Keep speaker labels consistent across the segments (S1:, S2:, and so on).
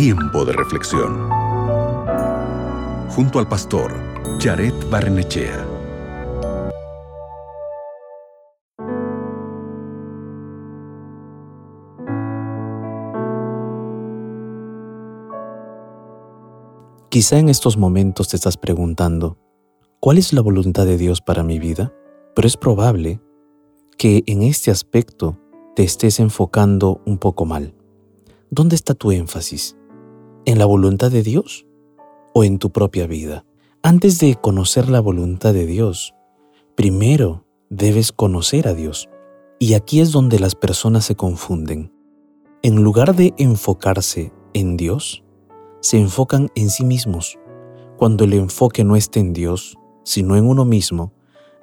S1: Tiempo de reflexión. Junto al pastor Jared Barnechea.
S2: Quizá en estos momentos te estás preguntando, ¿cuál es la voluntad de Dios para mi vida? Pero es probable que en este aspecto te estés enfocando un poco mal. ¿Dónde está tu énfasis? ¿En la voluntad de Dios o en tu propia vida? Antes de conocer la voluntad de Dios, primero debes conocer a Dios. Y aquí es donde las personas se confunden. En lugar de enfocarse en Dios, se enfocan en sí mismos. Cuando el enfoque no está en Dios, sino en uno mismo,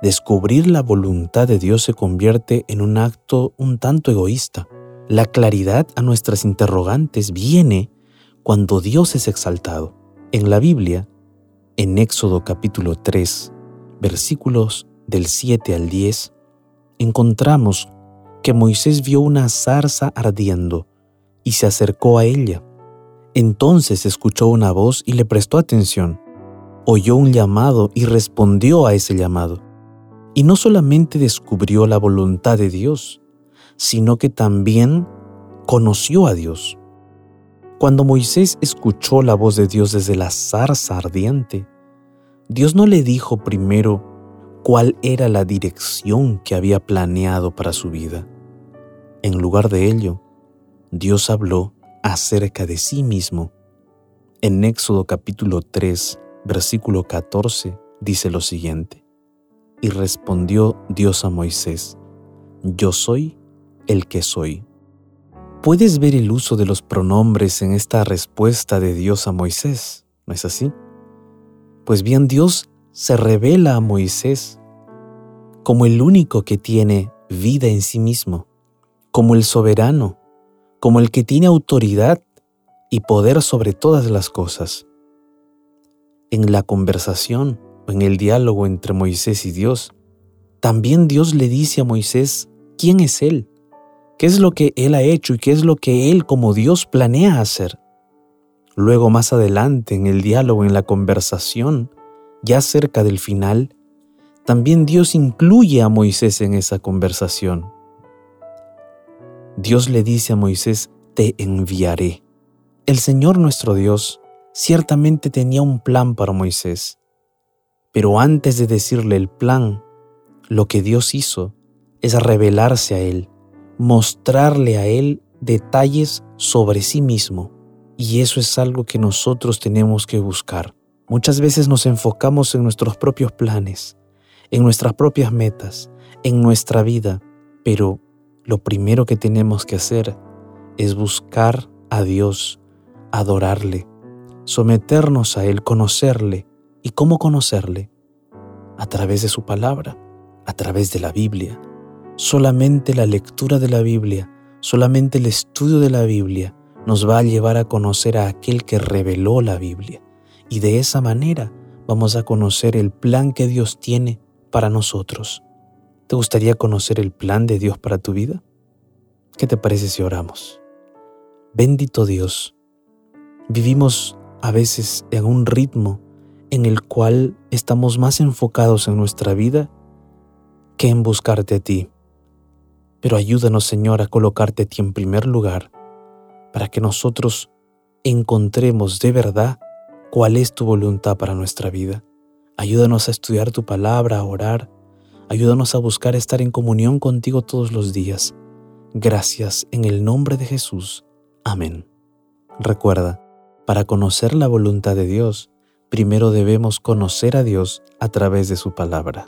S2: descubrir la voluntad de Dios se convierte en un acto un tanto egoísta. La claridad a nuestras interrogantes viene cuando Dios es exaltado. En la Biblia, en Éxodo capítulo 3, versículos del 7 al 10, encontramos que Moisés vio una zarza ardiendo y se acercó a ella. Entonces escuchó una voz y le prestó atención. Oyó un llamado y respondió a ese llamado. Y no solamente descubrió la voluntad de Dios, sino que también conoció a Dios. Cuando Moisés escuchó la voz de Dios desde la zarza ardiente, Dios no le dijo primero cuál era la dirección que había planeado para su vida. En lugar de ello, Dios habló acerca de sí mismo. En Éxodo capítulo 3, versículo 14, dice lo siguiente. Y respondió Dios a Moisés, Yo soy el que soy. ¿Puedes ver el uso de los pronombres en esta respuesta de Dios a Moisés? ¿No es así? Pues bien, Dios se revela a Moisés como el único que tiene vida en sí mismo, como el soberano, como el que tiene autoridad y poder sobre todas las cosas. En la conversación o en el diálogo entre Moisés y Dios, también Dios le dice a Moisés quién es Él qué es lo que Él ha hecho y qué es lo que Él como Dios planea hacer. Luego más adelante en el diálogo, en la conversación, ya cerca del final, también Dios incluye a Moisés en esa conversación. Dios le dice a Moisés, te enviaré. El Señor nuestro Dios ciertamente tenía un plan para Moisés, pero antes de decirle el plan, lo que Dios hizo es revelarse a él mostrarle a Él detalles sobre sí mismo. Y eso es algo que nosotros tenemos que buscar. Muchas veces nos enfocamos en nuestros propios planes, en nuestras propias metas, en nuestra vida, pero lo primero que tenemos que hacer es buscar a Dios, adorarle, someternos a Él, conocerle. ¿Y cómo conocerle? A través de su palabra, a través de la Biblia, Solamente la lectura de la Biblia, solamente el estudio de la Biblia nos va a llevar a conocer a aquel que reveló la Biblia. Y de esa manera vamos a conocer el plan que Dios tiene para nosotros. ¿Te gustaría conocer el plan de Dios para tu vida? ¿Qué te parece si oramos? Bendito Dios, vivimos a veces en un ritmo en el cual estamos más enfocados en nuestra vida que en buscarte a ti. Pero ayúdanos, Señor, a colocarte a ti en primer lugar, para que nosotros encontremos de verdad cuál es tu voluntad para nuestra vida. Ayúdanos a estudiar tu palabra, a orar. Ayúdanos a buscar estar en comunión contigo todos los días. Gracias en el nombre de Jesús. Amén. Recuerda, para conocer la voluntad de Dios, primero debemos conocer a Dios a través de su palabra.